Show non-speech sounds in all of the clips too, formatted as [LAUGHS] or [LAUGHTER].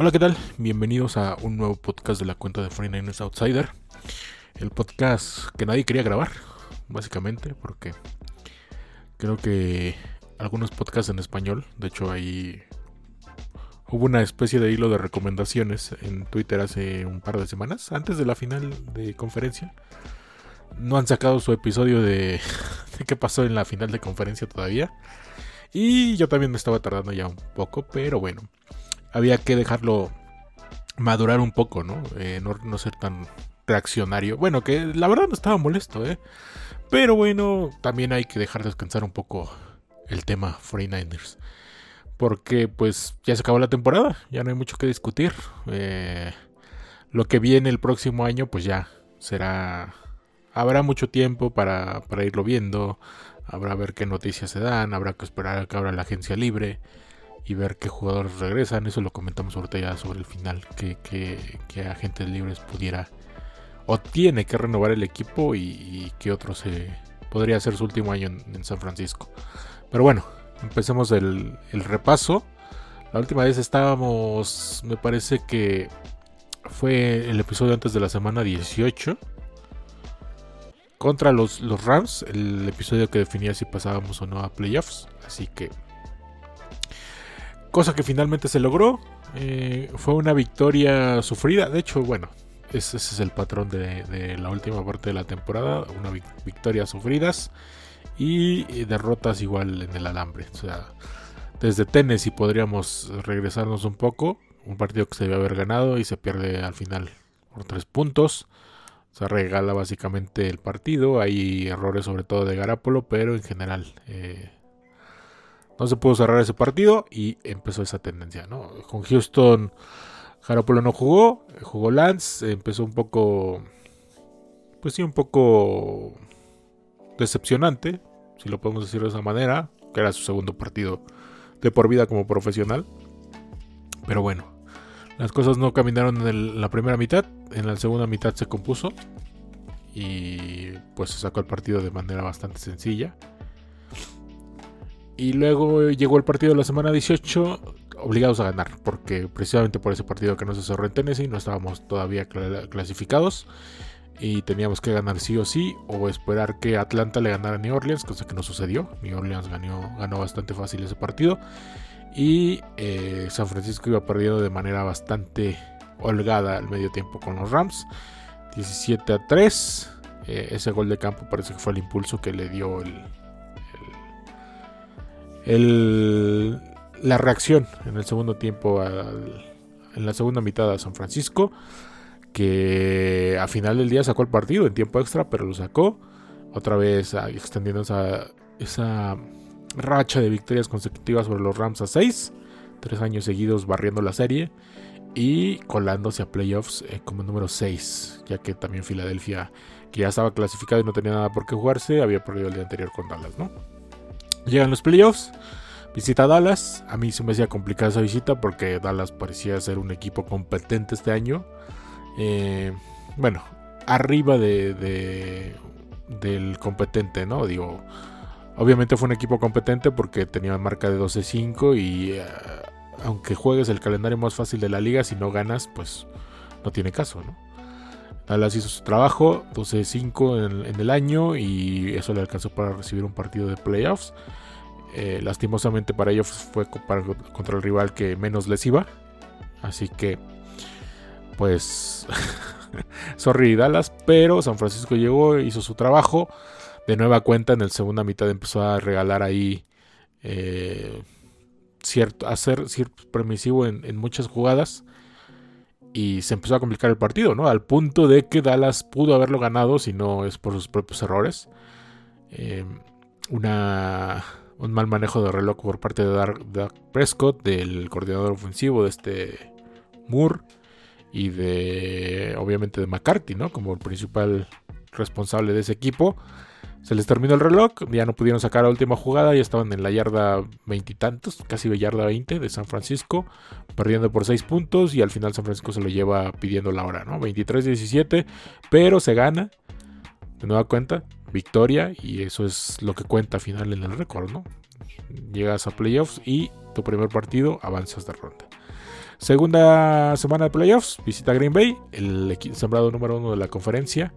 Hola, ¿qué tal? Bienvenidos a un nuevo podcast de la cuenta de 49ers Outsider. El podcast que nadie quería grabar, básicamente, porque creo que algunos podcasts en español, de hecho ahí hubo una especie de hilo de recomendaciones en Twitter hace un par de semanas, antes de la final de conferencia. No han sacado su episodio de, [LAUGHS] de qué pasó en la final de conferencia todavía. Y yo también me estaba tardando ya un poco, pero bueno había que dejarlo madurar un poco, ¿no? Eh, no, ser tan reaccionario. Bueno, que la verdad no estaba molesto, ¿eh? Pero bueno, también hay que dejar descansar un poco el tema 49ers. Porque pues ya se acabó la temporada, ya no hay mucho que discutir. Eh, lo que viene el próximo año pues ya será... Habrá mucho tiempo para, para irlo viendo, habrá ver qué noticias se dan, habrá que esperar a que abra la agencia libre y ver qué jugadores regresan. Eso lo comentamos ahorita ya sobre el final, que, que, agentes libres pudiera o tiene que renovar el equipo y, que otro se podría ser su último año en, San Francisco. Pero bueno, empecemos el, el, repaso. La última vez estábamos, me parece que fue el episodio antes de la semana 18. Contra los, los Rams, el episodio que definía si pasábamos o no a playoffs. Así que cosa que finalmente se logró. Eh, fue una victoria sufrida. De hecho, bueno, ese, es el patrón de, la última parte de la temporada. Una victorias sufridas y derrotas igual en el alambre. O sea, desde Tennessee podríamos regresarnos un poco. Un partido que se debe haber ganado y se pierde al final por tres puntos. Se regala básicamente el partido. Hay errores sobre todo de Garapolo, pero en general eh, no se pudo cerrar ese partido y empezó esa tendencia, ¿no? Con Houston, Jaropolo no jugó, jugó Lance, empezó un poco, pues sí, un poco decepcionante, si lo podemos decir de esa manera, que era su segundo partido de por vida como profesional. Pero bueno, las cosas no caminaron en la primera mitad, en la segunda mitad se compuso y pues se sacó el partido de manera bastante sencilla. Y luego llegó el partido de la semana 18, obligados a ganar, porque precisamente por ese partido que no se cerró en Tennessee no estábamos todavía clasificados y teníamos que ganar sí o sí o esperar que Atlanta le ganara a New Orleans, cosa que no sucedió. New Orleans ganó, ganó bastante fácil ese partido y eh, San Francisco iba perdiendo de manera bastante holgada al medio tiempo con los Rams. 17 a 3. Eh, ese gol de campo parece que fue el impulso que le dio el, el, la reacción en el segundo tiempo, en la segunda mitad a San Francisco, que a final del día sacó el partido en tiempo extra, pero lo sacó. Otra vez ah, extendiendo esa, esa racha de victorias consecutivas sobre los Rams a 6, tres años seguidos barriendo la serie y colándose a playoffs eh, como número 6, ya que también Filadelfia, que ya estaba clasificado y no tenía nada por qué jugarse, había perdido el día anterior con Dallas, ¿no? Llegan los playoffs. Visita Dallas. A mí se me hacía complicada esa visita porque Dallas parecía ser un equipo competente este año. Eh, bueno, arriba de, del competente, ¿no? Digo, obviamente fue un equipo competente porque tenía marca de 12-5 y eh, aunque juegues el calendario más fácil de la liga, si no ganas, pues no tiene caso, ¿no? Dallas hizo su trabajo, 12-5 en, el año y eso le alcanzó para recibir un partido de playoffs. Eh, lastimosamente para ellos fue contra el rival que menos les iba. Así que, pues, [LAUGHS] sorry Dallas, pero San Francisco llegó, hizo su trabajo. De nueva cuenta, en la segunda mitad empezó a regalar ahí eh, cierto, a ser cierto permisivo en muchas jugadas y se empezó a complicar el partido, ¿no? Al punto de que Dallas pudo haberlo ganado si no es por sus propios errores. Eh, una, un mal manejo de reloj por parte de Doug Prescott, del coordinador ofensivo de este Moore y de, obviamente, de McCarthy, ¿no? Como el principal responsable de ese equipo. Se les terminó el reloj, ya no pudieron sacar la última jugada, ya estaban en la yarda veintitantos, casi yarda 20 de San Francisco, perdiendo por 6 puntos y al final San Francisco se lo lleva pidiendo la hora, ¿no? 23-17, pero se gana, de nueva cuenta, victoria y eso es lo que cuenta al final en el récord, ¿no? Llegas a playoffs y tu primer partido avanzas de ronda. Segunda semana de playoffs, visita Green Bay, el sembrado número uno de la conferencia,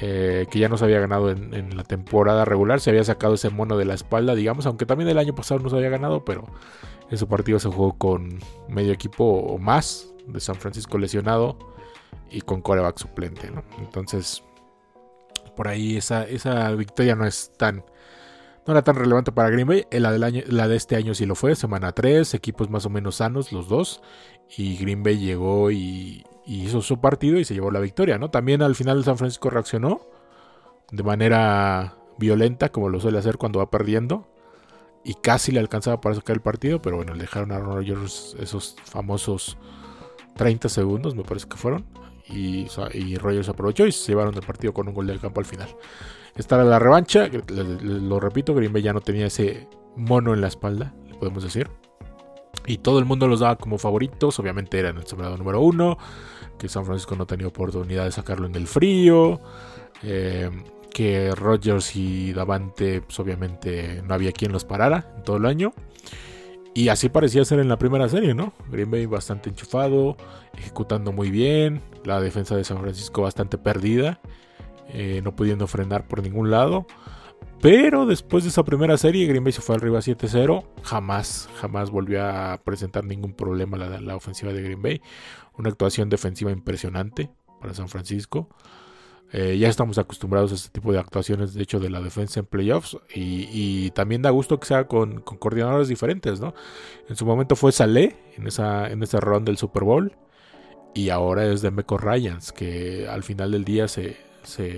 eh, que ya nos había ganado en, la temporada regular, se había sacado ese mono de la espalda, digamos, aunque también el año pasado nos había ganado, pero en su partido se jugó con medio equipo o más de San Francisco lesionado y con coreback suplente, Entonces, por ahí esa, esa victoria no es tan no era tan relevante para Green Bay. La, de este año sí lo fue, semana 3, equipos más o menos sanos los dos. Y Green Bay llegó y, hizo su partido y se llevó la victoria, ¿no? También al final San Francisco reaccionó de manera violenta, como lo suele hacer cuando va perdiendo. Y casi le alcanzaba para sacar el partido, pero bueno, le dejaron a Rogers esos famosos 30 segundos, me parece que fueron. Y, y Rogers aprovechó y se llevaron el partido con un gol del campo al final. Esta la revancha. Lo repito, Green Bay ya no tenía ese mono en la espalda, le podemos decir. Y todo el mundo los daba como favoritos. Obviamente eran el sembrado número uno. Que San Francisco no tenía oportunidad de sacarlo en el frío. Eh, que Rodgers y Davante, pues obviamente no había quien los parara en todo el año. Y así parecía ser en la primera serie, ¿no? Green Bay bastante enchufado, ejecutando muy bien. La defensa de San Francisco bastante perdida. Eh, no pudiendo frenar por ningún lado. Pero después de esa primera serie, Green Bay se fue arriba 7-0. Jamás, jamás volvió a presentar ningún problema la, la, ofensiva de Green Bay. Una actuación defensiva impresionante para San Francisco. Eh, ya estamos acostumbrados a este tipo de actuaciones, de hecho, de la defensa en playoffs. Y, también da gusto que sea con, coordinadores diferentes, ¿no? En su momento fue Saleh en, esa, en round del Super Bowl. Y ahora es de Meco Ryans, que al final del día se,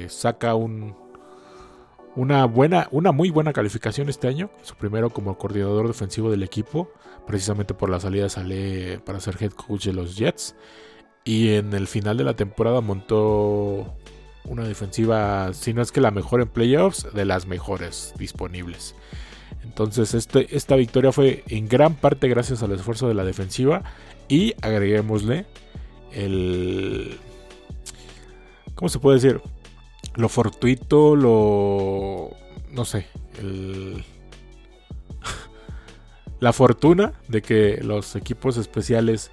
saca un, una buena, una muy buena calificación este año. Su primero como coordinador defensivo del equipo, precisamente por la salida sale para ser head coach de los Jets. Y en el final de la temporada montó una defensiva, si no es que la mejor en playoffs, de las mejores disponibles. Entonces este, esta victoria fue en gran parte gracias al esfuerzo de la defensiva y agreguémosle el... ¿Cómo se puede decir? lo fortuito, lo... no sé, el... [LAUGHS] la fortuna de que los equipos especiales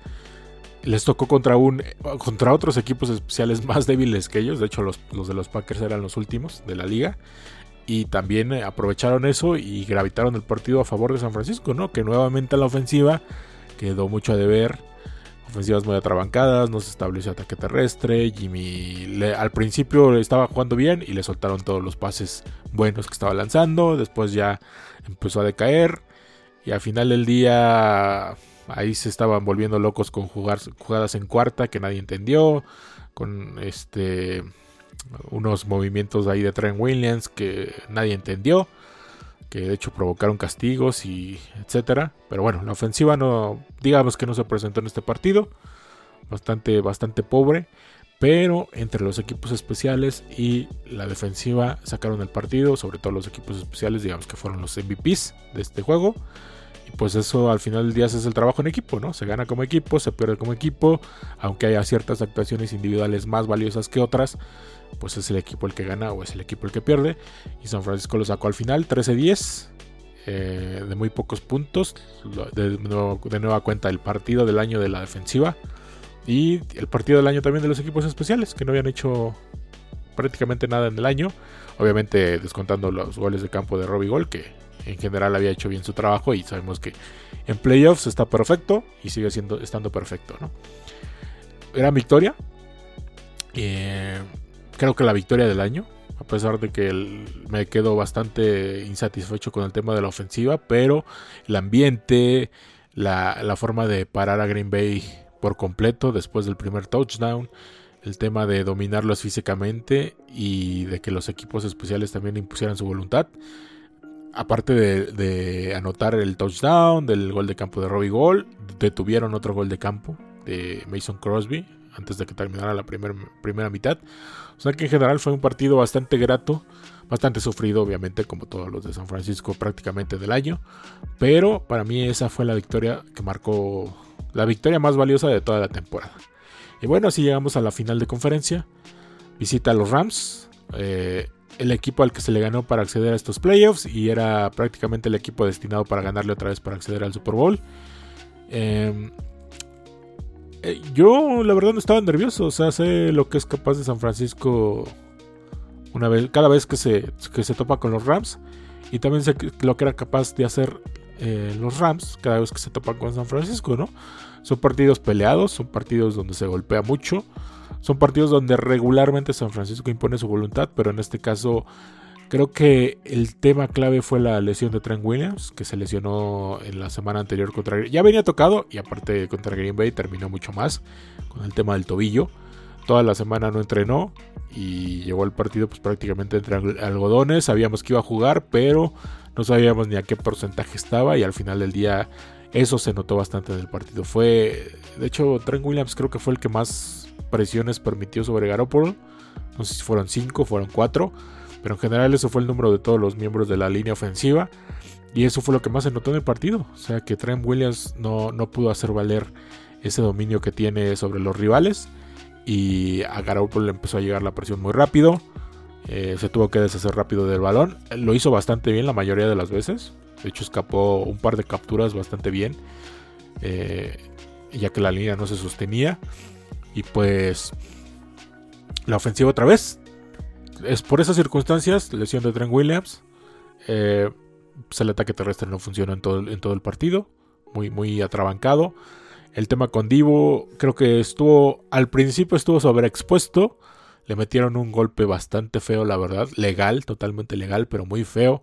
les tocó contra un contra otros equipos especiales más débiles que ellos. De hecho, los, los, de los Packers eran los últimos de la liga. Y también aprovecharon eso y gravitaron el partido a favor de San Francisco, ¿no? Que nuevamente la ofensiva quedó mucho a deber ofensivas muy atrabancadas, no se estableció ataque terrestre. Jimmy al principio estaba jugando bien y le soltaron todos los pases buenos que estaba lanzando. Después ya empezó a decaer. Y al final del día ahí se estaban volviendo locos con jugar, jugadas en cuarta que nadie entendió. Con este unos movimientos ahí de Trent Williams que nadie entendió que de hecho provocaron castigos y etcétera. Pero bueno, la ofensiva no, digamos que no se presentó en este partido, bastante, bastante pobre. Pero entre los equipos especiales y la defensiva sacaron el partido, sobre todo los equipos especiales, digamos que fueron los MVPs de este juego. Y pues eso al final del día es el trabajo en equipo, ¿no? Se gana como equipo, se pierde como equipo, aunque haya ciertas actuaciones individuales más valiosas que otras pues es el equipo el que gana o es el equipo el que pierde. Y San Francisco lo sacó al final, 13-10, eh, de muy pocos puntos. De, nueva cuenta el partido del año de la defensiva. Y el partido del año también de los equipos especiales, que no habían hecho prácticamente nada en el año. Obviamente descontando los goles de campo de Robbie Gol, que en general había hecho bien su trabajo y sabemos que en playoffs está perfecto y sigue siendo, estando perfecto. ¿no? Era victoria. Eh, creo que la victoria del año. A pesar de que me quedo bastante insatisfecho con el tema de la ofensiva, pero el ambiente, la, la forma de parar a Green Bay por completo después del primer touchdown, el tema de dominarlos físicamente y de que los equipos especiales también impusieran su voluntad. Aparte de, anotar el touchdown, del gol de campo de Robbie Gold, detuvieron otro gol de campo de Mason Crosby antes de que terminara la primera mitad. O sea que en general fue un partido bastante grato, bastante sufrido obviamente como todos los de San Francisco prácticamente del año. Pero para mí esa fue la victoria que marcó la victoria más valiosa de toda la temporada. Y bueno, así llegamos a la final de conferencia. Visita a los Rams. Eh, el equipo al que se le ganó para acceder a estos playoffs y era prácticamente el equipo destinado para ganarle otra vez para acceder al Super Bowl. Eh, Eh, yo la verdad no estaba nervioso, o sea, sé lo que es capaz de San Francisco una vez, cada vez que se, que se topa con los Rams y también sé lo que era capaz de hacer eh, los Rams cada vez que se topan con San Francisco, ¿no? Son partidos peleados, son partidos donde se golpea mucho, son partidos donde regularmente San Francisco impone su voluntad, pero en este caso creo que el tema clave fue la lesión de Trent Williams, que se lesionó en la semana anterior contra Ya venía tocado y aparte contra Green Bay terminó mucho más con el tema del tobillo. Toda la semana no entrenó y llegó al partido pues prácticamente entre algodones. Sabíamos que iba a jugar, pero no sabíamos ni a qué porcentaje estaba y al final del día eso se notó bastante en el partido. Fue, de hecho, Trent Williams creo que fue el que más presiones permitió sobre Garoppolo. No sé si fueron 5, fueron 4. Pero en general eso fue el número de todos los miembros de la línea ofensiva. Y eso fue lo que más se notó en el partido. O sea que Trent Williams no, no pudo hacer valer ese dominio que tiene sobre los rivales. Y a Garoppolo le empezó a llegar la presión muy rápido. Eh, se tuvo que deshacer rápido del balón. Lo hizo bastante bien la mayoría de las veces. De hecho escapó un par de capturas bastante bien. Eh, ya que la línea no se sostenía. Y pues la ofensiva otra vez. Es por esas circunstancias, lesión de Trent Williams. Eh, pues el ataque terrestre no funcionó en todo, en todo el partido. Muy, muy atrabancado. El tema con Divo, creo que estuvo, al principio estuvo sobreexpuesto. Le metieron un golpe bastante feo, la verdad. Legal, totalmente legal, pero muy feo.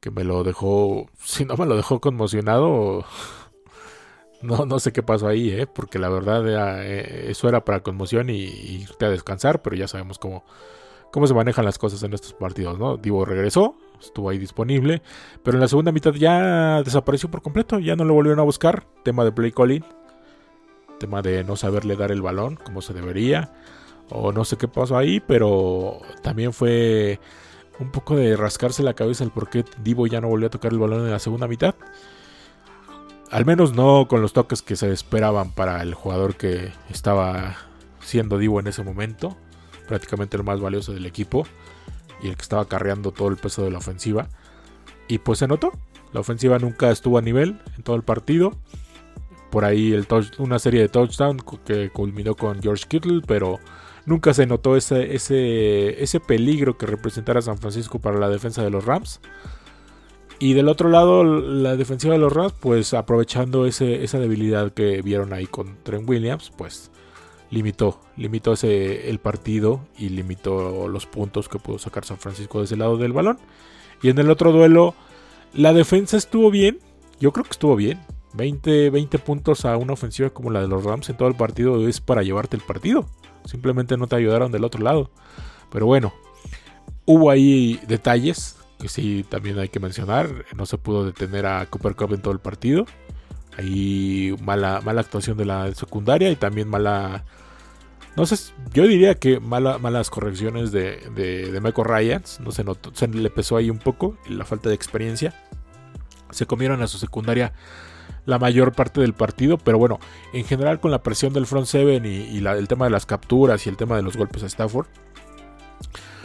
Que me lo dejó, [LAUGHS] si no me lo dejó conmocionado, [LAUGHS] no, no sé qué pasó ahí, ¿eh? porque la verdad eh, eso era para conmoción y, irte a descansar, pero ya sabemos cómo, cómo se manejan las cosas en estos partidos, ¿no? Divo regresó, estuvo ahí disponible, pero en la segunda mitad ya desapareció por completo, ya no lo volvieron a buscar, tema de play calling, tema de no saberle dar el balón como se debería, o no sé qué pasó ahí, pero también fue un poco de rascarse la cabeza el por qué Divo ya no volvió a tocar el balón en la segunda mitad. Al menos no con los toques que se esperaban para el jugador que estaba siendo Divo en ese momento. Prácticamente el más valioso del equipo. Y el que estaba carreando todo el peso de la ofensiva. Y pues se notó. La ofensiva nunca estuvo a nivel en todo el partido. Por ahí el una serie de touchdowns que culminó con George Kittle. Pero nunca se notó ese, ese, ese peligro que representara San Francisco para la defensa de los Rams. Y del otro lado, la defensiva de los Rams, pues aprovechando ese, esa debilidad que vieron ahí con Trent Williams, pues limitó, limitó ese, el partido y limitó los puntos que pudo sacar San Francisco de ese lado del balón. Y en el otro duelo, la defensa estuvo bien, yo creo que estuvo bien. 20, 20 puntos a una ofensiva como la de los Rams en todo el partido es para llevarte el partido. Simplemente no te ayudaron del otro lado. Pero bueno, hubo ahí detalles que sí también hay que mencionar. No se pudo detener a Cooper Cup en todo el partido. Hay mala, mala actuación de la secundaria y también mala. No sé, yo diría que mala, malas correcciones de, de, de Ryans. No se notó, se le pesó ahí un poco la falta de experiencia. Se comieron a su secundaria la mayor parte del partido, pero bueno, en general con la presión del front seven y, el tema de las capturas y el tema de los golpes a Stafford,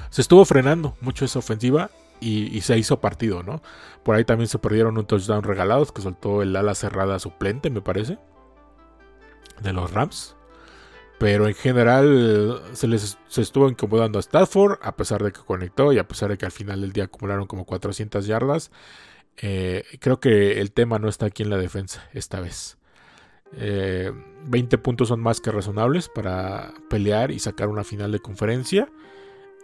se estuvo frenando mucho esa ofensiva y, se hizo partido, ¿no? Por ahí también se perdieron un touchdown regalados que soltó el ala cerrada suplente, me parece, de los Rams. Pero en general se les se estuvo incomodando a Stafford, a pesar de que conectó y a pesar de que al final del día acumularon como 400 yardas. Eh, creo que el tema no está aquí en la defensa esta vez. 20 eh, puntos son más que razonables para pelear y sacar una final de conferencia.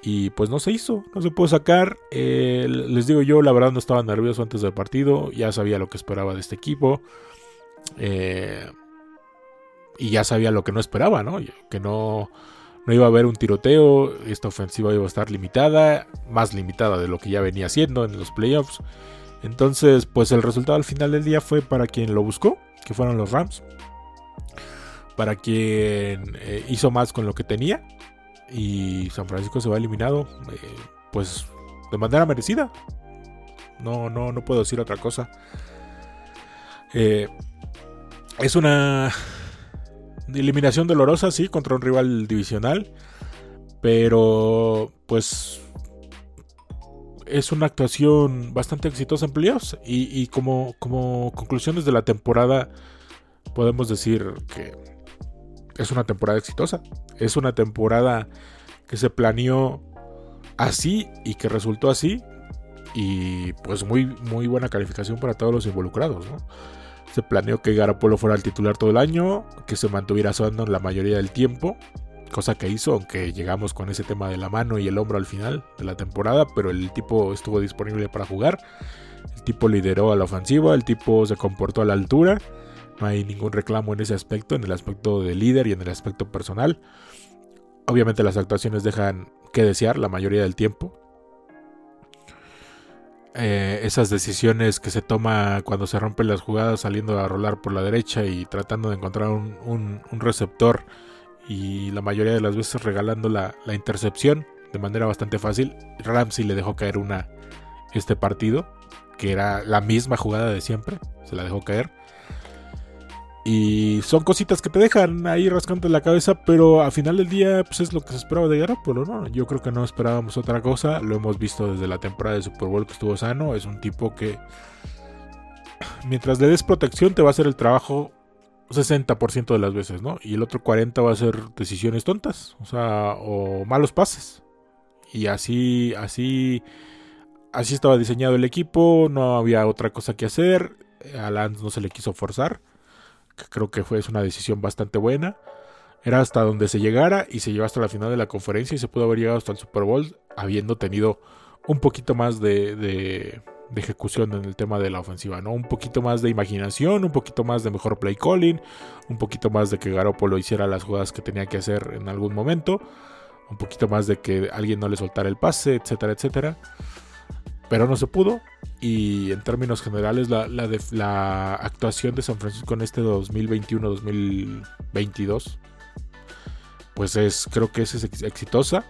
Y pues no se hizo, no se pudo sacar. Eh, les digo yo, la verdad no estaba nervioso antes del partido, ya sabía lo que esperaba de este equipo. Eh, y ya sabía lo que no esperaba, ¿no? Que no, no iba a haber un tiroteo, esta ofensiva iba a estar limitada, más limitada de lo que ya venía siendo en los playoffs. Entonces, pues el resultado al final del día fue para quien lo buscó, que fueron los Rams. Para quien eh, hizo más con lo que tenía y San Francisco se va eliminado, eh, pues de manera merecida. No, no, no puedo decir otra cosa. Eh, es una eliminación dolorosa, sí, contra un rival divisional. Pero, pues, es una actuación bastante exitosa en playoffs. Y, como, como conclusiones de la temporada, podemos decir que es una temporada exitosa. Es una temporada que se planeó así y que resultó así. Y pues muy, muy buena calificación para todos los involucrados. Se planeó que Garapolo fuera el titular todo el año, que se mantuviera sonando la mayoría del tiempo, cosa que hizo, aunque llegamos con ese tema de la mano y el hombro al final de la temporada, pero el tipo estuvo disponible para jugar. El tipo lideró a la ofensiva, el tipo se comportó a la altura. No hay ningún reclamo en ese aspecto, en el aspecto de líder y en el aspecto personal. Obviamente las actuaciones dejan que desear la mayoría del tiempo. Eh, esas decisiones que se toma cuando se rompen las jugadas saliendo a rolar por la derecha y tratando de encontrar un, receptor y la mayoría de las veces regalando la, la, intercepción de manera bastante fácil. Ramsey le dejó caer una este partido, que era la misma jugada de siempre, se la dejó caer. Y son cositas que te dejan ahí rascando la cabeza, pero al final del día pues es lo que se esperaba de Garoppolo, ¿no? Yo creo que no esperábamos otra cosa, lo hemos visto desde la temporada de Super Bowl que estuvo sano, es un tipo que mientras le des protección te va a hacer el trabajo 60% de las veces, ¿no? Y el otro 40 va a ser decisiones tontas, o sea, o malos pases. Y así así así estaba diseñado el equipo, no había otra cosa que hacer, a Lance no se le quiso forzar creo que fue una decisión bastante buena. Era hasta donde se llegara y se llegó hasta la final de la conferencia y se pudo haber llegado hasta el Super Bowl habiendo tenido un poquito más de, ejecución en el tema de la ofensiva, ¿no? Un poquito más de imaginación, un poquito más de mejor play calling, un poquito más de que Garoppolo hiciera las jugadas que tenía que hacer en algún momento, un poquito más de que alguien no le soltara el pase, etcétera, etcétera pero no se pudo. Y en términos generales, la, la, actuación de San Francisco en este 2021-2022, pues es, creo que es, exitosa.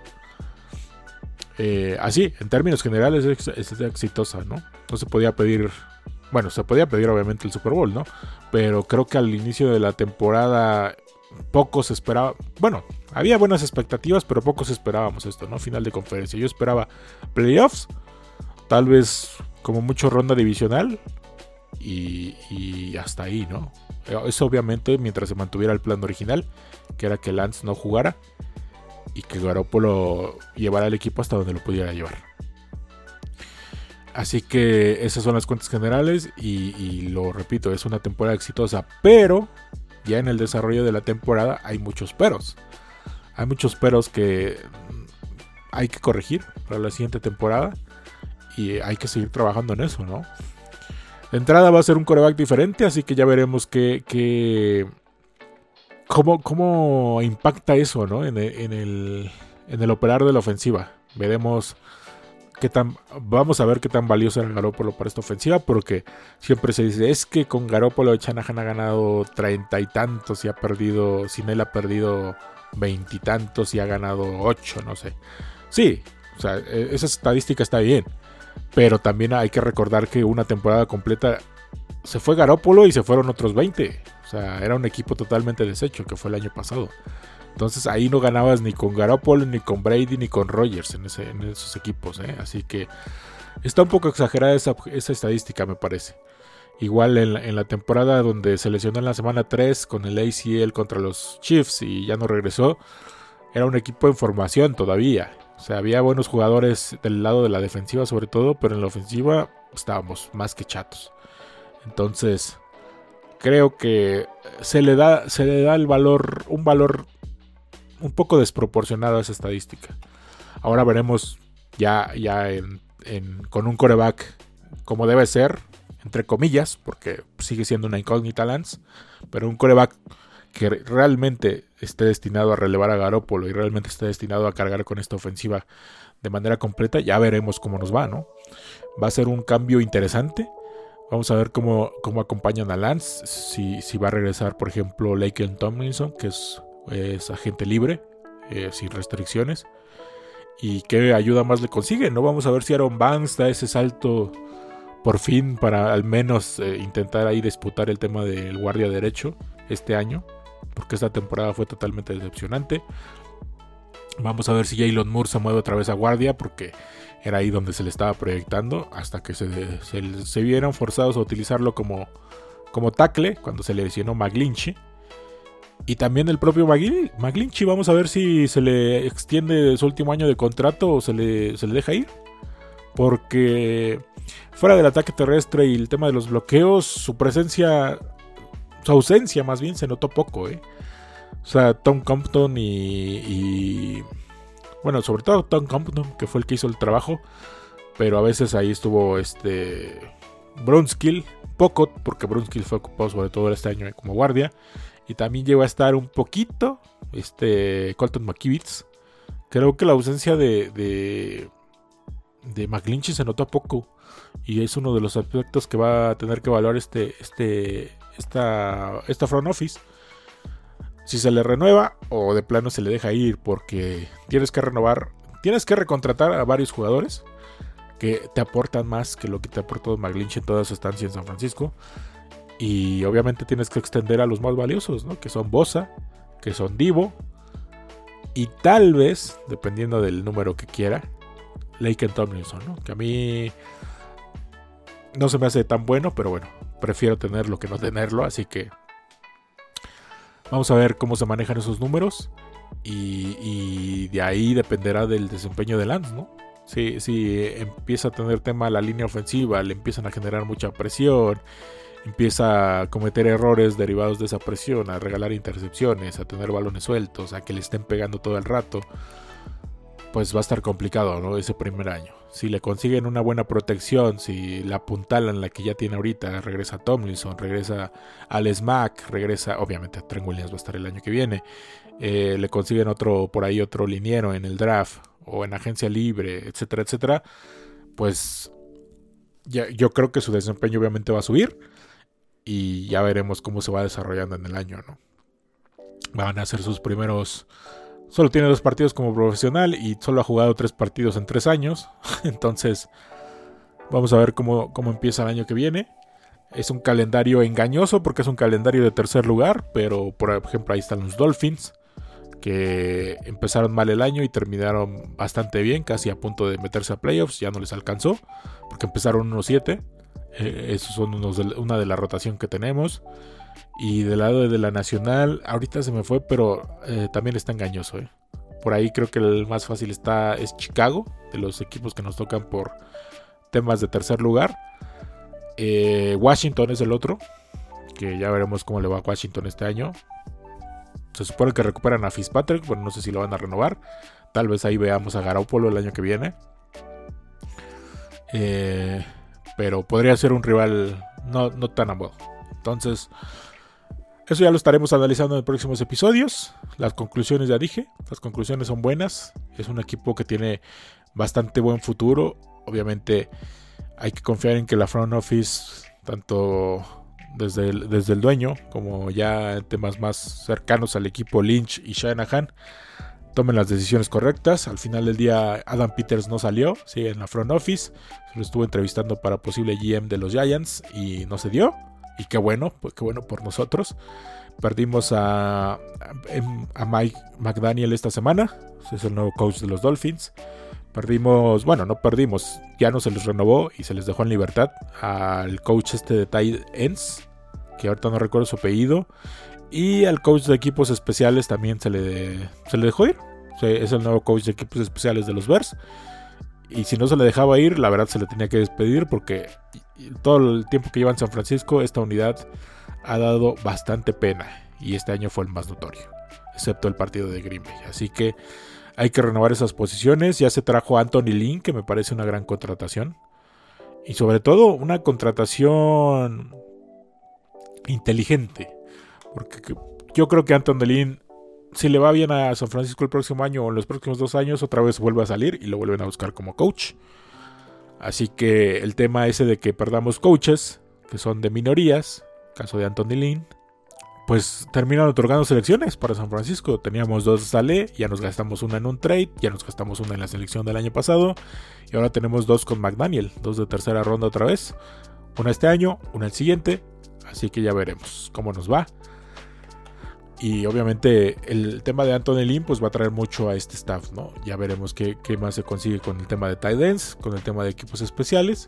Eh, así, en términos generales es, exitosa, ¿no? No se podía pedir, bueno, se podía pedir obviamente el Super Bowl, ¿no? Pero creo que al inicio de la temporada pocos esperaban, bueno, había buenas expectativas, pero pocos esperábamos esto, ¿no? Final de conferencia. Yo esperaba playoffs tal vez como mucho ronda divisional y, hasta ahí, ¿no? Eso obviamente mientras se mantuviera el plan original, que era que Lance no jugara y que Garoppolo llevara al equipo hasta donde lo pudiera llevar. Así que esas son las cuentas generales y, lo repito, es una temporada exitosa, pero ya en el desarrollo de la temporada hay muchos peros. Hay muchos peros que hay que corregir para la siguiente temporada y hay que seguir trabajando en eso, ¿no? De entrada va a ser un coreback diferente, así que ya veremos qué, cómo, cómo, impacta eso, ¿no? En el, en, el, operar de la ofensiva. Veremos qué tan, vamos a ver qué tan valioso era Garópolo para esta ofensiva, porque siempre se dice, es que con Garópolo Chanahan ha ganado treinta y tantos y ha perdido, sin él ha perdido veintitantos y, y ha ganado ocho, no sé. Sí, o sea, e, esa estadística está bien. Pero también hay que recordar que una temporada completa se fue Garópolo y se fueron otros 20. O sea, era un equipo totalmente deshecho que fue el año pasado. Entonces ahí no ganabas ni con Garópolo, ni con Brady, ni con Rogers en, esos equipos. ¿eh? Así que está un poco exagerada esa, estadística, me parece. Igual en la, en la, temporada donde se lesionó en la semana 3 con el ACL contra los Chiefs y ya no regresó, era un equipo en formación todavía. O sea, había buenos jugadores del lado de la defensiva sobre todo, pero en la ofensiva estábamos más que chatos. Entonces, creo que se le da, se le da el valor, un valor un poco desproporcionado a esa estadística. Ahora veremos ya, ya con un coreback como debe ser, entre comillas, porque sigue siendo una incógnita Lance, pero un coreback que realmente esté destinado a relevar a Garópolo y realmente esté destinado a cargar con esta ofensiva de manera completa, ya veremos cómo nos va, ¿no? Va a ser un cambio interesante. Vamos a ver cómo, cómo acompañan a Lance, si, si va a regresar, por ejemplo, Laken Tomlinson, que es, agente libre, eh, sin restricciones, y qué ayuda más le consigue, ¿no? Vamos a ver si Aaron Banks da ese salto por fin para al menos eh, intentar ahí disputar el tema del guardia derecho este año porque esta temporada fue totalmente decepcionante. Vamos a ver si Jalen Moore se mueve otra vez a guardia, porque era ahí donde se le estaba proyectando, hasta que se, se, vieron forzados a utilizarlo como, como tackle cuando se le lesionó McGlinchey. Y también el propio McGlinchey, vamos a ver si se le extiende su último año de contrato o se le, se le deja ir. Porque fuera del ataque terrestre y el tema de los bloqueos, su presencia, su ausencia más bien se notó poco. ¿eh? O sea, Tom Compton y, Bueno, sobre todo Tom Compton, que fue el que hizo el trabajo. Pero a veces ahí estuvo este... Brunskill, poco, porque Brunskill fue ocupado sobre todo este año como guardia. Y también llegó a estar un poquito este Colton McKivitz. Creo que la ausencia de, de, de McGlinchey se notó poco. Y es uno de los aspectos que va a tener que evaluar este, este, esta, esta front office. Si se le renueva o de plano se le deja ir porque tienes que renovar, tienes que recontratar a varios jugadores que te aportan más que lo que te aportó McGlinchey en toda su estancia en San Francisco. Y obviamente tienes que extender a los más valiosos, ¿no? Que son Bosa, que son Divo. Y tal vez, dependiendo del número que quiera, Laken Tomlinson, ¿no? Que a mí no se me hace tan bueno, pero bueno, prefiero tenerlo que no tenerlo. Así que vamos a ver cómo se manejan esos números. Y, de ahí dependerá del desempeño de Lance, ¿no? Si, si empieza a tener tema la línea ofensiva, le empiezan a generar mucha presión empieza a cometer errores derivados de esa presión, a regalar intercepciones, a tener balones sueltos, a que le estén pegando todo el rato, pues va a estar complicado, ¿no? Ese primer año. Si le consiguen una buena protección, si la en la que ya tiene ahorita, regresa Tomlinson, regresa al Smack, regresa, obviamente Trent Williams va a estar el año que viene, eh, le consiguen otro, por ahí otro liniero en el draft o en agencia libre, etcétera, etcétera, pues ya, yo creo que su desempeño obviamente va a subir y ya veremos cómo se va desarrollando en el año, ¿no? Van a ser sus primeros... Solo tiene dos partidos como profesional y solo ha jugado tres partidos en tres años. [LAUGHS] Entonces, vamos a ver cómo, cómo empieza el año que viene. Es un calendario engañoso porque es un calendario de tercer lugar, pero por ejemplo ahí están los Dolphins, que empezaron mal el año y terminaron bastante bien, casi a punto de meterse a playoffs, ya no les alcanzó, porque empezaron 1-7. Eh, esos son de, una de la rotación que tenemos. Y del lado de la nacional, ahorita se me fue, pero eh, también está engañoso. Eh. Por ahí creo que el más fácil está es Chicago, de los equipos que nos tocan por temas de tercer lugar. Washington es el otro, que ya veremos cómo le va a Washington este año. Se supone que recuperan a Fitzpatrick, bueno, no sé si lo van a renovar. Tal vez ahí veamos a Garoppolo el año que viene. Eh, pero podría ser un rival no, tan a Entonces, eso ya lo estaremos analizando en próximos episodios. Las conclusiones ya dije, las conclusiones son buenas. Es un equipo que tiene bastante buen futuro. Obviamente hay que confiar en que la front office, tanto desde el, desde el dueño como ya temas más cercanos al equipo Lynch y Shanahan, tomen las decisiones correctas. Al final del día Adam Peters no salió, sigue en la front office. Se lo estuvo entrevistando para posible GM de los Giants y no se dio. Y qué bueno, pues qué bueno por nosotros. Perdimos a, a Mike McDaniel esta semana. Es el nuevo coach de los Dolphins. Perdimos, bueno, no perdimos, ya no se les renovó y se les dejó en libertad al coach este de tight ends, que ahorita no recuerdo su apellido. Y al coach de equipos especiales también se le, se le dejó ir. es el nuevo coach de equipos especiales de los Bears. Y si no se le dejaba ir, la verdad se le tenía que despedir porque todo el tiempo que lleva en San Francisco, esta unidad ha dado bastante pena. Y este año fue el más notorio, excepto el partido de Green Bay. Así que hay que renovar esas posiciones. Ya se trajo a Anthony Lynn, que me parece una gran contratación. Y sobre todo una contratación inteligente. Porque yo creo que Anton Delin, si le va bien a San Francisco el próximo año o en los próximos dos años, otra vez vuelve a salir y lo vuelven a buscar como coach. Así que el tema ese de que perdamos coaches, que son de minorías, caso de Anton Delin, pues terminan otorgando selecciones para San Francisco. Teníamos dos Sale, ya nos gastamos una en un trade, ya nos gastamos una en la selección del año pasado, y ahora tenemos dos con McDaniel, dos de tercera ronda otra vez. Una este año, una el siguiente, así que ya veremos cómo nos va. Y obviamente el tema de Anthony Lynn pues va a traer mucho a este staff, ¿no? Ya veremos qué, más se consigue con el tema de tight ends, con el tema de equipos especiales.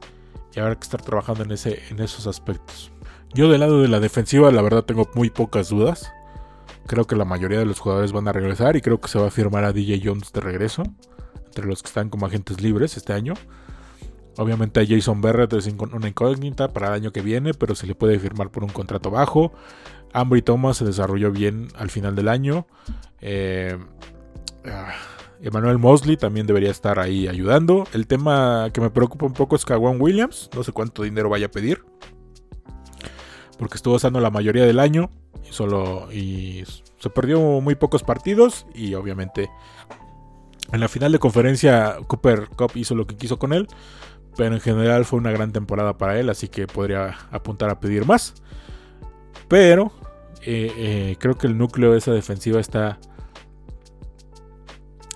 Y habrá que estar trabajando en, ese, en esos aspectos. Yo del lado de la defensiva la verdad tengo muy pocas dudas. Creo que la mayoría de los jugadores van a regresar y creo que se va a firmar a DJ Jones de regreso, entre los que están como agentes libres este año. Obviamente a Jason Barrett es una incógnita para el año que viene, pero se le puede firmar por un contrato bajo. Ambry Thomas se desarrolló bien al final del año. Eh, ah, Emmanuel Mosley también debería estar ahí ayudando. El tema que me preocupa un poco es Kawan Williams. No sé cuánto dinero vaya a pedir. Porque estuvo usando la mayoría del año. Y solo. Y se perdió muy pocos partidos. Y obviamente. En la final de conferencia. Cooper Cup hizo lo que quiso con él. Pero en general fue una gran temporada para él, así que podría apuntar a pedir más. Pero eh, eh, creo que el núcleo de esa defensiva está,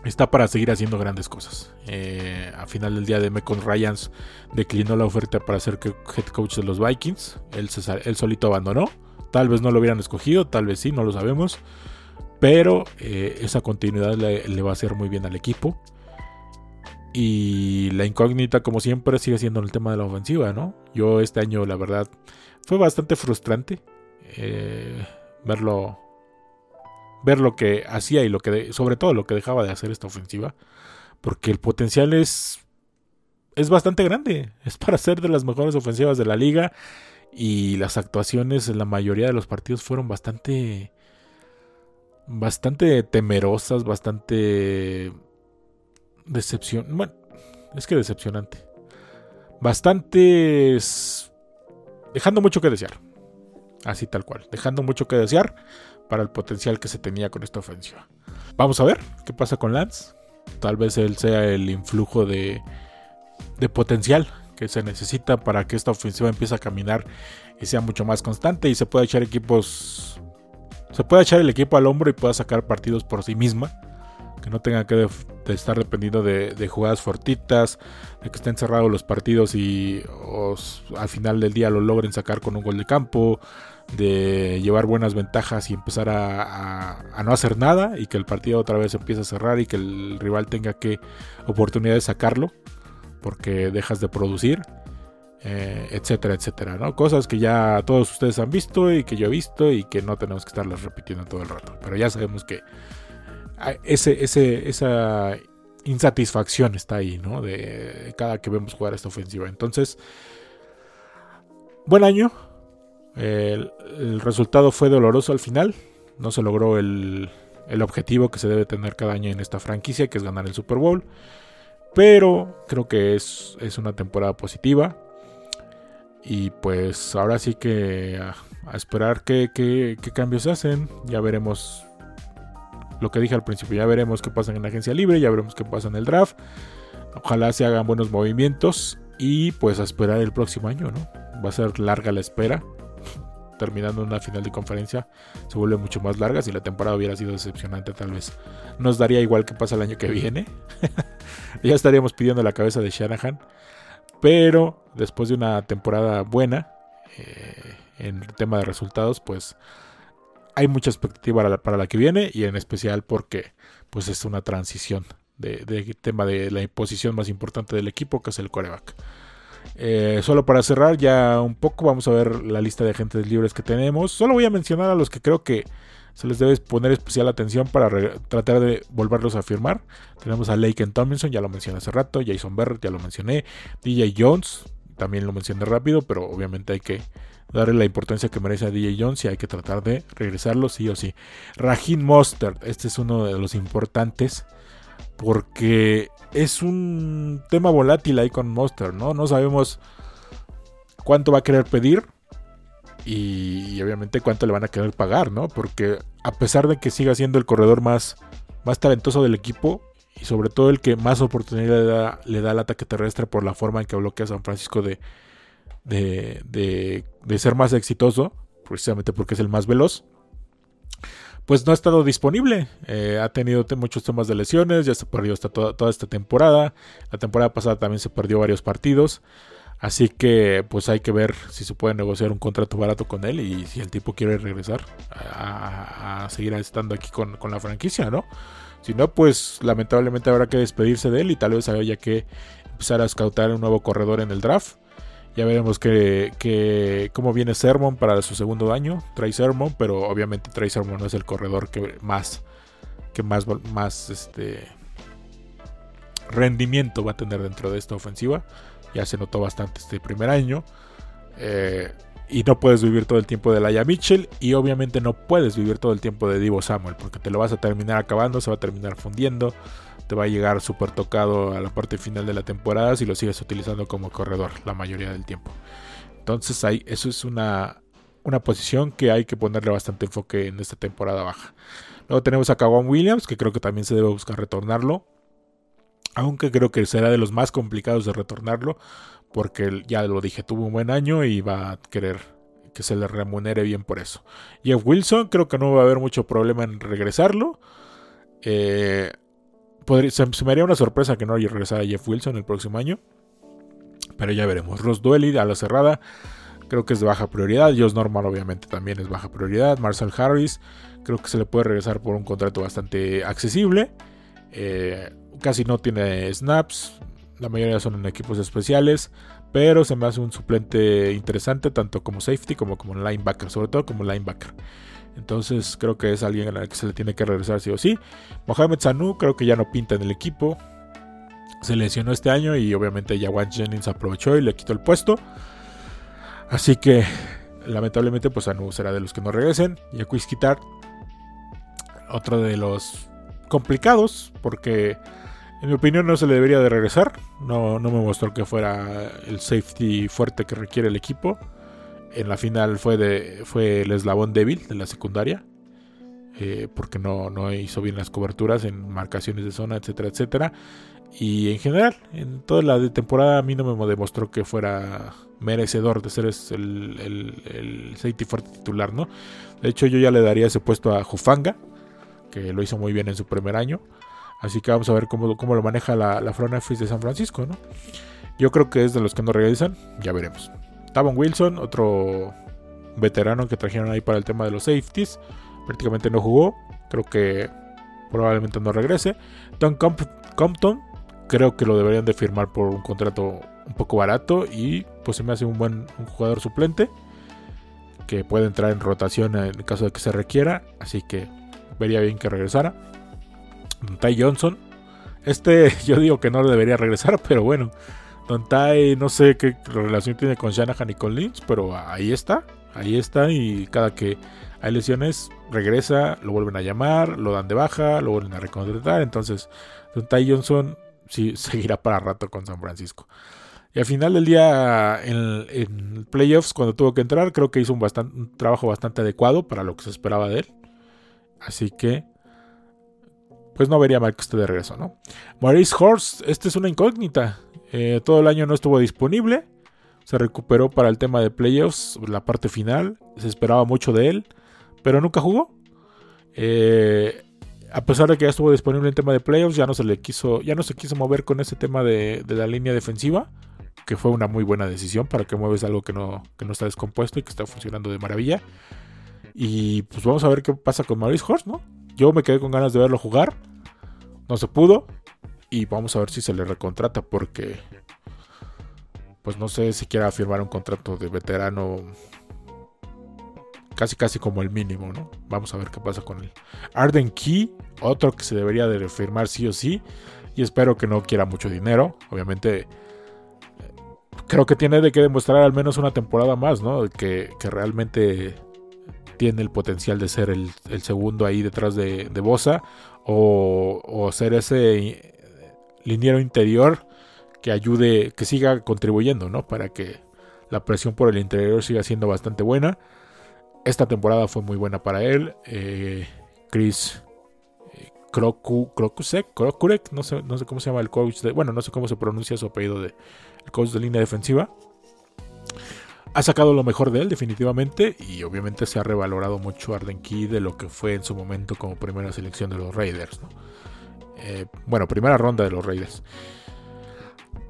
está para seguir haciendo grandes cosas. Eh, a final del día de Mekon Ryans declinó la oferta para ser head coach de los Vikings. Él, solito abandonó. Tal vez no lo hubieran escogido, tal vez sí, no lo sabemos. Pero esa continuidad le, va a hacer muy bien al equipo. Y la incógnita, como siempre, sigue siendo el tema de la ofensiva, ¿no? Yo este año, la verdad, fue bastante frustrante eh, verlo. Ver lo que hacía y lo que. sobre todo lo que dejaba de hacer esta ofensiva. Porque el potencial es. Es bastante grande. Es para ser de las mejores ofensivas de la liga. Y las actuaciones en la mayoría de los partidos fueron bastante. Bastante temerosas, bastante decepción. Bueno, es que decepcionante. Bastantes. Dejando mucho que desear. Así tal cual. Dejando mucho que desear para el potencial que se tenía con esta ofensiva. Vamos a ver qué pasa con Lance. Tal vez él sea el influjo de, de potencial que se necesita para que esta ofensiva empiece a caminar y sea mucho más constante y se pueda echar equipos. Se pueda echar el equipo al hombro y pueda sacar partidos por sí misma que no tenga que estar dependiendo de, jugadas fortitas, de que estén cerrados los partidos y al final del día lo logren sacar con un gol de campo, de llevar buenas ventajas y empezar a, no hacer nada y que el partido otra vez empiece a cerrar y que el rival tenga que oportunidad de sacarlo porque dejas de producir. Eh, etcétera, etcétera, ¿no? Cosas que ya todos ustedes han visto y que yo he visto y que no tenemos que estarlas repitiendo todo el rato. Pero ya sabemos que ese, esa insatisfacción está ahí, ¿no? De cada que vemos jugar esta ofensiva. Entonces, buen año. El, resultado fue doloroso al final. No se logró el, el, objetivo que se debe tener cada año en esta franquicia, que es ganar el Super Bowl. Pero creo que es, es una temporada positiva. Y pues ahora sí que a, esperar qué cambios se hacen. Ya veremos lo que dije al principio, ya veremos qué pasa en la agencia libre, ya veremos qué pasa en el draft. Ojalá se hagan buenos movimientos y pues a esperar el próximo año, ¿no? Va a ser larga la espera. [LAUGHS] Terminando una final de conferencia se vuelve mucho más larga. Si la temporada hubiera sido decepcionante, tal vez nos daría igual que pasa el año que viene. [LAUGHS] ya estaríamos pidiendo la cabeza de Shanahan. Pero después de una temporada buena eh, en el tema de resultados, pues hay mucha expectativa para la, que viene y en especial porque pues es una transición de, tema de la posición más importante del equipo que es el coreback. Eh, solo para cerrar ya un poco vamos a ver la lista de agentes libres que tenemos. Solo voy a mencionar a los que creo que se les debe poner especial atención para tratar de volverlos a firmar. Tenemos a Laken Tomlinson, ya lo mencioné hace rato, Jason Barrett, ya lo mencioné, DJ Jones, también lo mencioné rápido, pero obviamente hay que darle la importancia que merece a DJ Jones y hay que tratar de regresarlo sí o sí. Raheem Mostert, este es uno de los importantes porque es un tema volátil ahí con Mostert, ¿no? No sabemos cuánto va a querer pedir y, obviamente cuánto le van a querer pagar, ¿no? Porque a pesar de que siga siendo el corredor más, más talentoso del equipo y sobre todo el que más oportunidad le da, le da al ataque terrestre por la forma en que bloquea San Francisco de de, ser más exitoso, precisamente porque es el más veloz, pues no ha estado disponible. Eh, ha tenido muchos temas de lesiones, ya se perdió hasta toda, esta temporada. La temporada pasada también se perdió varios partidos. Así que pues hay que ver si se puede negociar un contrato barato con él y si el tipo quiere regresar a, seguir estando aquí con, con, la franquicia, ¿no? Si no, pues lamentablemente habrá que despedirse de él y tal vez haya que empezar a scoutar un nuevo corredor en el draft Ya veremos que, cómo viene Sermon para su segundo año. Trae Sermon, pero obviamente Trae Sermon no es el corredor que más, que más, más este, rendimiento va a tener dentro de esta ofensiva. Ya se notó bastante este primer año. Eh, y no puedes vivir todo el tiempo de Laia Mitchell. Y obviamente no puedes vivir todo el tiempo de Divo Samuel. Porque te lo vas a terminar acabando, se va a terminar fundiendo te va a llegar súper tocado a la parte final de la temporada si lo sigues utilizando como corredor la mayoría del tiempo. Entonces ahí, eso es una, una posición que hay que ponerle bastante enfoque en esta temporada baja. Luego tenemos a Kawan Williams, que creo que también se debe buscar retornarlo. Aunque creo que será de los más complicados de retornarlo. Porque ya lo dije, tuvo un buen año y va a querer que se le remunere bien por eso. Jeff Wilson, creo que no va a haber mucho problema en regresarlo. Eh, se, me haría una sorpresa que no haya regresado a Jeff Wilson el próximo año. Pero ya veremos. Ross Duelly a la cerrada. Creo que es de baja prioridad. Josh Normal obviamente también es baja prioridad. Marcel Harris. Creo que se le puede regresar por un contrato bastante accesible. Eh, casi no tiene snaps. La mayoría son en equipos especiales. Pero se me hace un suplente interesante tanto como safety como como linebacker. Sobre todo como linebacker. Entonces creo que es alguien al que se le tiene que regresar sí o sí. Mohamed Sanu creo que ya no pinta en el equipo. Se lesionó este año y obviamente Yawan Jennings aprovechó y le quitó el puesto. Así que lamentablemente pues Sanu será de los que no regresen. Y quitar otro de los complicados porque en mi opinión no se le debería de regresar. No, no me mostró que fuera el safety fuerte que requiere el equipo en la final fue, de, fue el eslabón débil de la secundaria. Eh, porque no, hizo bien las coberturas en marcaciones de zona, etcétera, etcétera. Y en general, en toda la temporada a mí no me demostró que fuera merecedor de ser el, el, el safety fuerte titular, ¿no? De hecho, yo ya le daría ese puesto a Jufanga, que lo hizo muy bien en su primer año. Así que vamos a ver cómo, cómo lo maneja la, la front office de San Francisco, ¿no? Yo creo que es de los que no regresan, ya veremos. Tavon Wilson, otro veterano que trajeron ahí para el tema de los safeties. Prácticamente no jugó. Creo que probablemente no regrese. Tom Compton, creo que lo deberían de firmar por un contrato un poco barato. Y pues se me hace un buen jugador suplente. Que puede entrar en rotación en caso de que se requiera. Así que vería bien que regresara. Ty Johnson. Este [LAUGHS] yo digo que no debería regresar, pero bueno. Don Tai, no sé qué relación tiene con Shanahan y con Lynch, pero ahí está, ahí está y cada que hay lesiones regresa, lo vuelven a llamar, lo dan de baja, lo vuelven a recontratar, entonces Don Tai Johnson sí [LAUGHS] seguirá para rato con San Francisco. Y al final del día, en, playoffs, cuando tuvo que entrar, creo que hizo un, un trabajo bastante adecuado para lo que se esperaba de él. Así que pues no vería mal que esté de regreso, ¿no? Maurice Horst, esta es una incógnita. Eh, todo el año no estuvo disponible. Se recuperó para el tema de playoffs, la parte final. Se esperaba mucho de él, pero nunca jugó. Eh, a pesar de que ya estuvo disponible en tema de playoffs, ya no se le quiso, ya no se quiso mover con ese tema de, la línea defensiva, que fue una muy buena decisión para que mueves algo que no, está descompuesto y que está funcionando de maravilla. Y pues vamos a ver qué pasa con Maurice Horst, ¿no? Yo me quedé con ganas de verlo jugar. No se pudo. Y vamos a ver si se le recontrata porque... Pues no sé si quiera firmar un contrato de veterano casi casi como el mínimo, ¿no? Vamos a ver qué pasa con él. Arden Key, otro que se debería de firmar sí o sí. Y espero que no quiera mucho dinero. Obviamente, creo que tiene de que demostrar al menos una temporada más, ¿no? Que, que realmente tiene el potencial de ser el, segundo ahí detrás de, de Bosa o, ser ese liniero interior que ayude, que siga contribuyendo, ¿no? Para que la presión por el interior siga siendo bastante buena. Esta temporada fue muy buena para él. Eh, Chris eh, Krokusek, Krokurek, no sé, no sé cómo se llama el coach, de, bueno, no sé cómo se pronuncia su apellido de el coach de línea defensiva ha sacado lo mejor de él definitivamente y obviamente se ha revalorado mucho Arden Key de lo que fue en su momento como primera selección de los Raiders. Eh, bueno, primera ronda de los Raiders.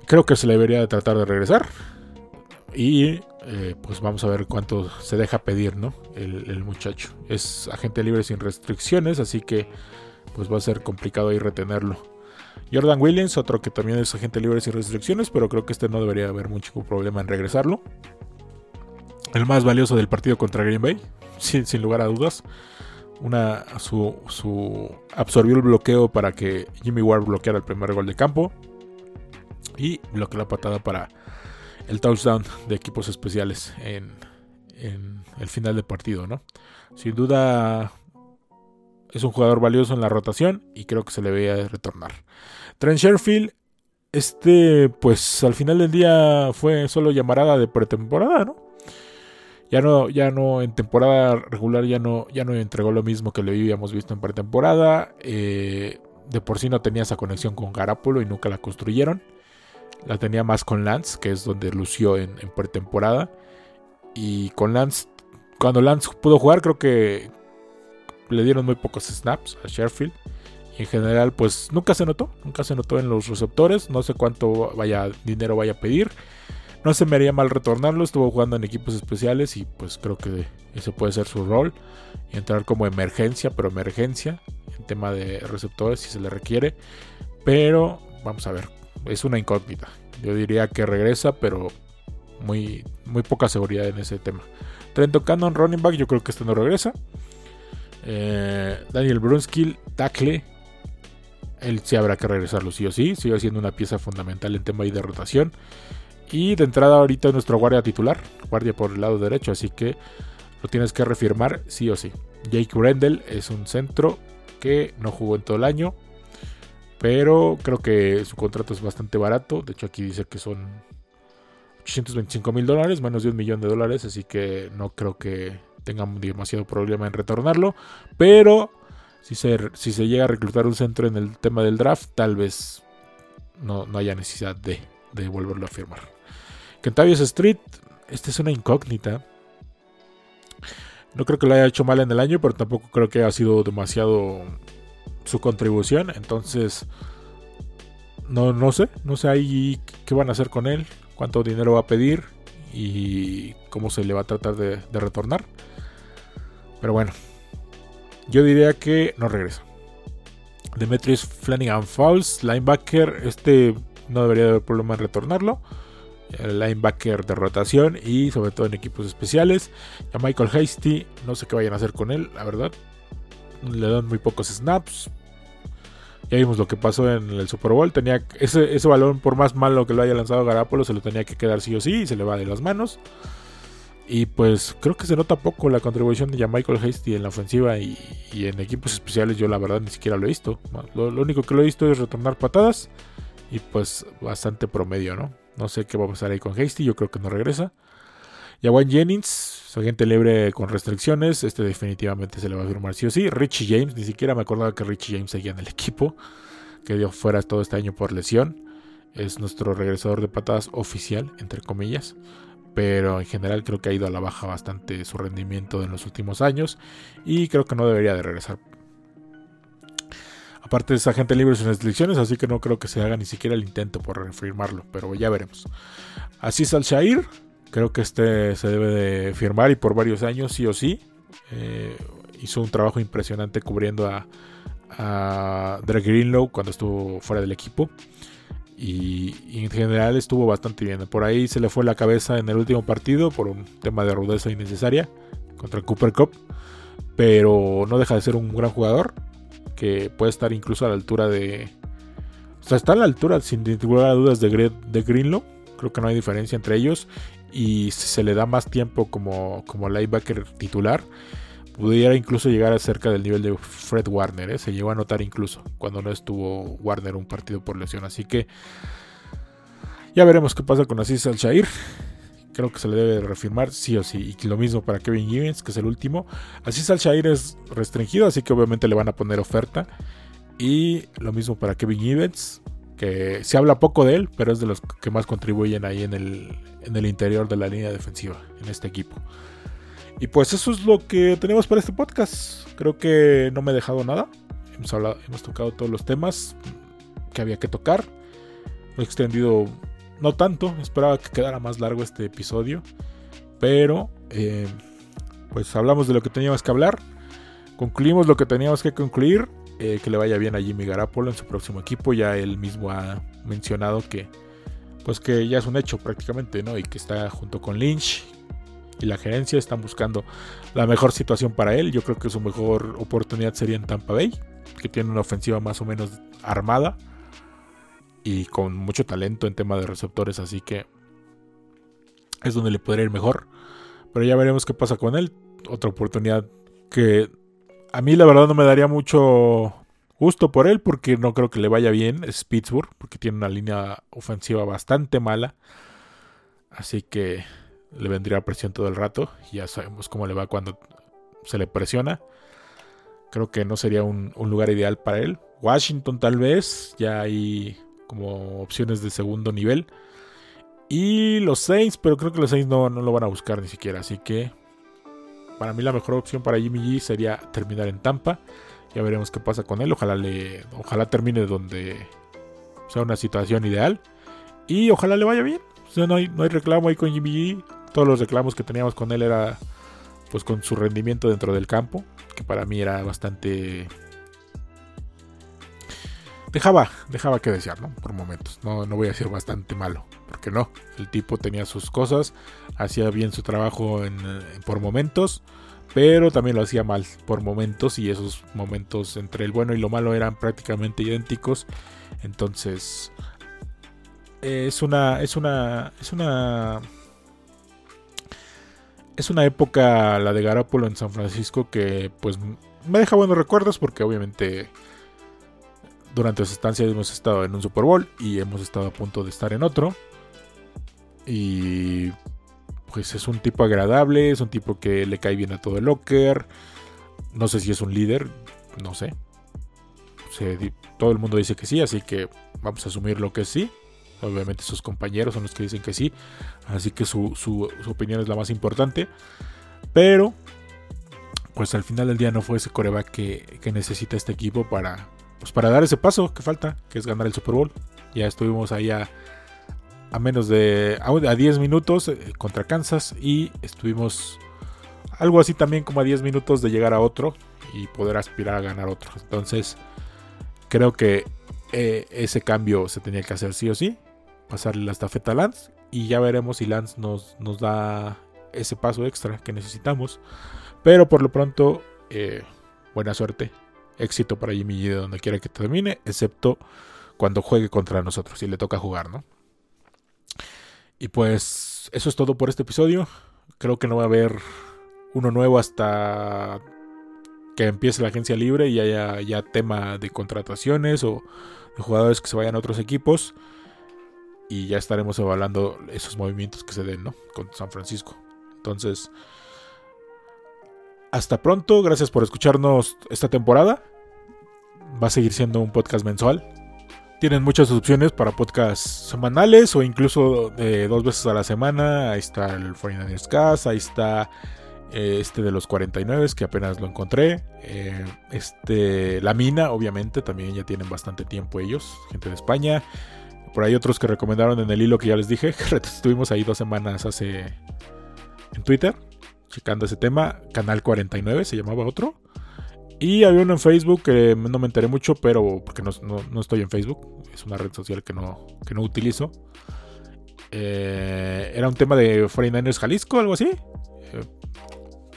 Creo que se le debería de tratar de regresar y eh, pues vamos a ver cuánto se deja pedir ¿no? el, muchacho. Es agente libre sin restricciones, así que pues va a ser complicado ahí retenerlo. Jordan Williams, otro que también es agente libre sin restricciones, pero creo que este no debería haber mucho problema en regresarlo. El más valioso del partido contra Green Bay, [LAUGHS] sin lugar a dudas. Una, su, su, absorbió el bloqueo para que Jimmy Ward bloqueara el primer gol de campo. Y bloqueó la patada para el touchdown de equipos especiales en, en el final del partido, ¿no? Sin duda es un jugador valioso en la rotación y creo que se le veía retornar. Trent Sherfield, este, pues al final del día fue solo llamarada de pretemporada, ¿no? Ya no, ya no, en temporada regular ya no, ya no entregó lo mismo que le habíamos visto en pretemporada. Eh, de por sí no tenía esa conexión con Garapolo y nunca la construyeron. La tenía más con Lance, que es donde lució en, en pretemporada. Y con Lance, cuando Lance pudo jugar, creo que le dieron muy pocos snaps a Sheffield. Y en general, pues nunca se notó, nunca se notó en los receptores. No sé cuánto vaya dinero vaya a pedir. No se me haría mal retornarlo. Estuvo jugando en equipos especiales y pues creo que ese puede ser su rol. Y entrar como emergencia, pero emergencia en tema de receptores si se le requiere. Pero vamos a ver, es una incógnita. Yo diría que regresa, pero muy, muy poca seguridad en ese tema. Trento Cannon, running back, yo creo que este no regresa. Eh, Daniel Brunskill, tackle. Él sí habrá que regresarlo sí o sí. Sigue siendo una pieza fundamental en tema de rotación. Y de entrada ahorita nuestro guardia titular. Guardia por el lado derecho. Así que lo tienes que refirmar sí o sí. Jake Brendel es un centro que no jugó en todo el año. Pero creo que su contrato es bastante barato. De hecho aquí dice que son 825 mil dólares, menos de un millón de dólares, así que no creo que tengan demasiado problema en retornarlo. Pero si se, si se llega a reclutar un centro en el tema del draft, tal vez no, haya necesidad de, de, volverlo a firmar. Kentavious Street, esta es una incógnita. No creo que lo haya hecho mal en el año, pero tampoco creo que haya sido demasiado su contribución. Entonces, no, no sé, no sé ahí qué van a hacer con él cuánto dinero va a pedir y cómo se le va a tratar de, retornar. Pero bueno, yo diría que no regresa. Demetrius Flanagan Fowles, linebacker, este no debería haber problema en retornarlo. El linebacker de rotación y sobre todo en equipos especiales. A Michael Hasty, no sé qué vayan a hacer con él, la verdad. Le dan muy pocos snaps, ya vimos lo que pasó en el Super Bowl. Tenía ese, ese balón, por más malo que lo haya lanzado Garapolo, se lo tenía que quedar sí o sí y se le va de las manos. Y pues creo que se nota poco la contribución de Michael Hasty en la ofensiva y, en equipos especiales. Yo la verdad ni siquiera lo he visto. Lo, único que lo he visto es retornar patadas y pues bastante promedio, ¿no? No sé qué va a pasar ahí con Hasty. Yo creo que no regresa. Y a Jennings, agente libre con restricciones. Este definitivamente se le va a firmar sí o sí. Richie James, ni siquiera me acordaba que Richie James seguía en el equipo. Que dio fuera todo este año por lesión. Es nuestro regresador de patadas oficial, entre comillas. Pero en general creo que ha ido a la baja bastante su rendimiento en los últimos años. Y creo que no debería de regresar. Aparte es agente libre sin restricciones, así que no creo que se haga ni siquiera el intento por refirmarlo. Pero ya veremos. Así es Al Shair Creo que este se debe de firmar y por varios años, sí o sí. Eh, hizo un trabajo impresionante cubriendo a, a Drake Greenlow cuando estuvo fuera del equipo. Y, en general estuvo bastante bien. Por ahí se le fue la cabeza en el último partido por un tema de rudeza innecesaria contra Cooper Cup. Pero no deja de ser un gran jugador que puede estar incluso a la altura de. O sea, está a la altura, sin ninguna dudas, de, de Greenlow. Creo que no hay diferencia entre ellos y si se le da más tiempo como, como linebacker titular, pudiera incluso llegar cerca del nivel de Fred Warner. ¿eh? Se llegó a notar incluso cuando no estuvo Warner un partido por lesión. Así que ya veremos qué pasa con Aziz Al-Shair. Creo que se le debe reafirmar sí o sí. Y lo mismo para Kevin Gibbons, que es el último. Aziz Al-Shair es restringido, así que obviamente le van a poner oferta. Y lo mismo para Kevin Gibbons que se habla poco de él, pero es de los que más contribuyen ahí en el, en el interior de la línea defensiva, en este equipo. Y pues eso es lo que tenemos para este podcast. Creo que no me he dejado nada. Hemos, hablado, hemos tocado todos los temas que había que tocar. he extendido no tanto. Esperaba que quedara más largo este episodio. Pero eh, pues hablamos de lo que teníamos que hablar. Concluimos lo que teníamos que concluir. eh, que le vaya bien a Jimmy Garapolo en su próximo equipo. Ya él mismo ha mencionado que, pues que ya es un hecho prácticamente, ¿no? Y que está junto con Lynch y la gerencia están buscando la mejor situación para él. Yo creo que su mejor oportunidad sería en Tampa Bay, que tiene una ofensiva más o menos armada y con mucho talento en tema de receptores, así que es donde le podría ir mejor. Pero ya veremos qué pasa con él. Otra oportunidad que a mí la verdad no me daría mucho gusto por él porque no creo que le vaya bien. Es Pittsburgh porque tiene una línea ofensiva bastante mala. Así que le vendría presión todo el rato. Ya sabemos cómo le va cuando se le presiona. Creo que no sería un, lugar ideal para él. Washington tal vez. Ya hay como opciones de segundo nivel. Y los Saints, pero creo que los Saints no, no lo van a buscar ni siquiera. Así que para mí la mejor opción para Jimmy G sería terminar en Tampa. Ya veremos qué pasa con él. Ojalá le, ojalá termine donde sea una situación ideal. Y ojalá le vaya bien. no, hay, no hay reclamo ahí con Jimmy G. Todos los reclamos que teníamos con él era pues con su rendimiento dentro del campo. Que para mí era bastante dejaba, dejaba que desear, ¿no? Por momentos. No, no voy a decir bastante malo, porque no. El tipo tenía sus cosas, hacía bien su trabajo en, por momentos, pero también lo hacía mal por momentos y esos momentos entre el bueno y lo malo eran prácticamente idénticos. Entonces, es una, es una, es una, es una época la de Garoppolo en San Francisco que pues me deja buenos recuerdos porque obviamente durante su estancia hemos estado en un Super Bowl y hemos estado a punto de estar en otro. Y pues es un tipo agradable, es un tipo que le cae bien a todo el locker. No sé si es un líder, no sé. todo el mundo dice que sí, así que vamos a asumir lo que sí. Obviamente sus compañeros son los que dicen que sí, así que su, su opinión es la más importante. Pero, pues al final del día no fue ese coreback que, que necesita este equipo para, pues para dar ese paso que falta, que es ganar el Super Bowl. Ya estuvimos ahí a, menos de a, 10 minutos eh, contra Kansas y estuvimos algo así también como a 10 minutos de llegar a otro y poder aspirar a ganar otro. Entonces, creo que eh, ese cambio se tenía que hacer sí o sí, pasarle la estafeta a Lance y ya veremos si Lance nos, nos da ese paso extra que necesitamos. Pero por lo pronto, eh, buena suerte éxito para Jimmy de donde quiera que termine, excepto cuando juegue contra nosotros y le toca jugar, ¿no? Y pues eso es todo por este episodio. Creo que no va a haber uno nuevo hasta que empiece la agencia libre y haya ya tema de contrataciones o de jugadores que se vayan a otros equipos. Y ya estaremos evaluando esos movimientos que se den, ¿no? Con San Francisco. Entonces, hasta pronto, gracias por escucharnos esta temporada. Va a seguir siendo un podcast mensual. Tienen muchas opciones para podcasts semanales o incluso de dos veces a la semana. Ahí está el 49ers Cast, ahí está eh, este de los 49 que apenas lo encontré. Eh, este, La Mina, obviamente, también ya tienen bastante tiempo ellos, gente de España. Por ahí otros que recomendaron en el hilo que ya les dije, [LAUGHS] estuvimos ahí dos semanas hace en Twitter checando ese tema. Canal 49 se llamaba otro. Y había uno en Facebook que no me enteré mucho, pero porque no, estoy en Facebook. Es una red social que no, que no utilizo. Eh, era un tema de 49ers Jalisco, algo así. Eh,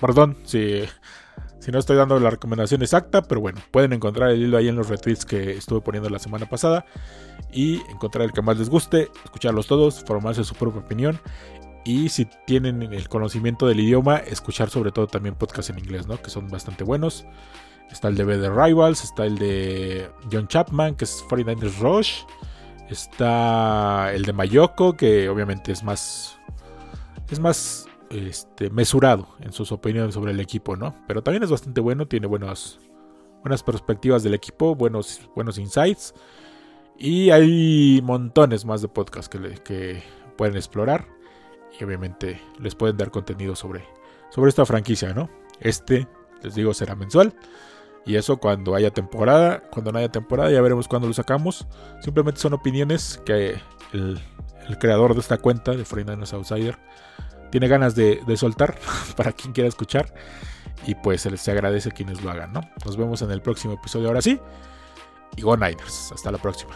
perdón si, si no estoy dando la recomendación exacta, pero bueno, pueden encontrar el hilo ahí en los retweets que estuve poniendo la semana pasada y encontrar el que más les guste, escucharlos todos, formarse su propia opinión y si tienen el conocimiento del idioma, escuchar sobre todo también podcasts en inglés, ¿no? Que son bastante buenos. Está el de The Rivals, está el de John Chapman, que es 49ers Rush. Está el de Mayoko, que obviamente es más. Es más este, mesurado en sus opiniones sobre el equipo, ¿no? Pero también es bastante bueno, tiene buenas perspectivas del equipo, buenos, buenos insights. Y hay montones más de podcasts que, que pueden explorar y obviamente les pueden dar contenido sobre, sobre esta franquicia, ¿no? Este, les digo, será mensual. Y eso cuando haya temporada. Cuando no haya temporada ya veremos cuándo lo sacamos. Simplemente son opiniones que el, creador de esta cuenta de 49 Outsider tiene ganas de, de soltar [LAUGHS] para quien quiera escuchar. Y pues se les agradece quienes lo hagan, ¿no? Nos vemos en el próximo episodio ahora sí. Y Go Niners. Hasta la próxima.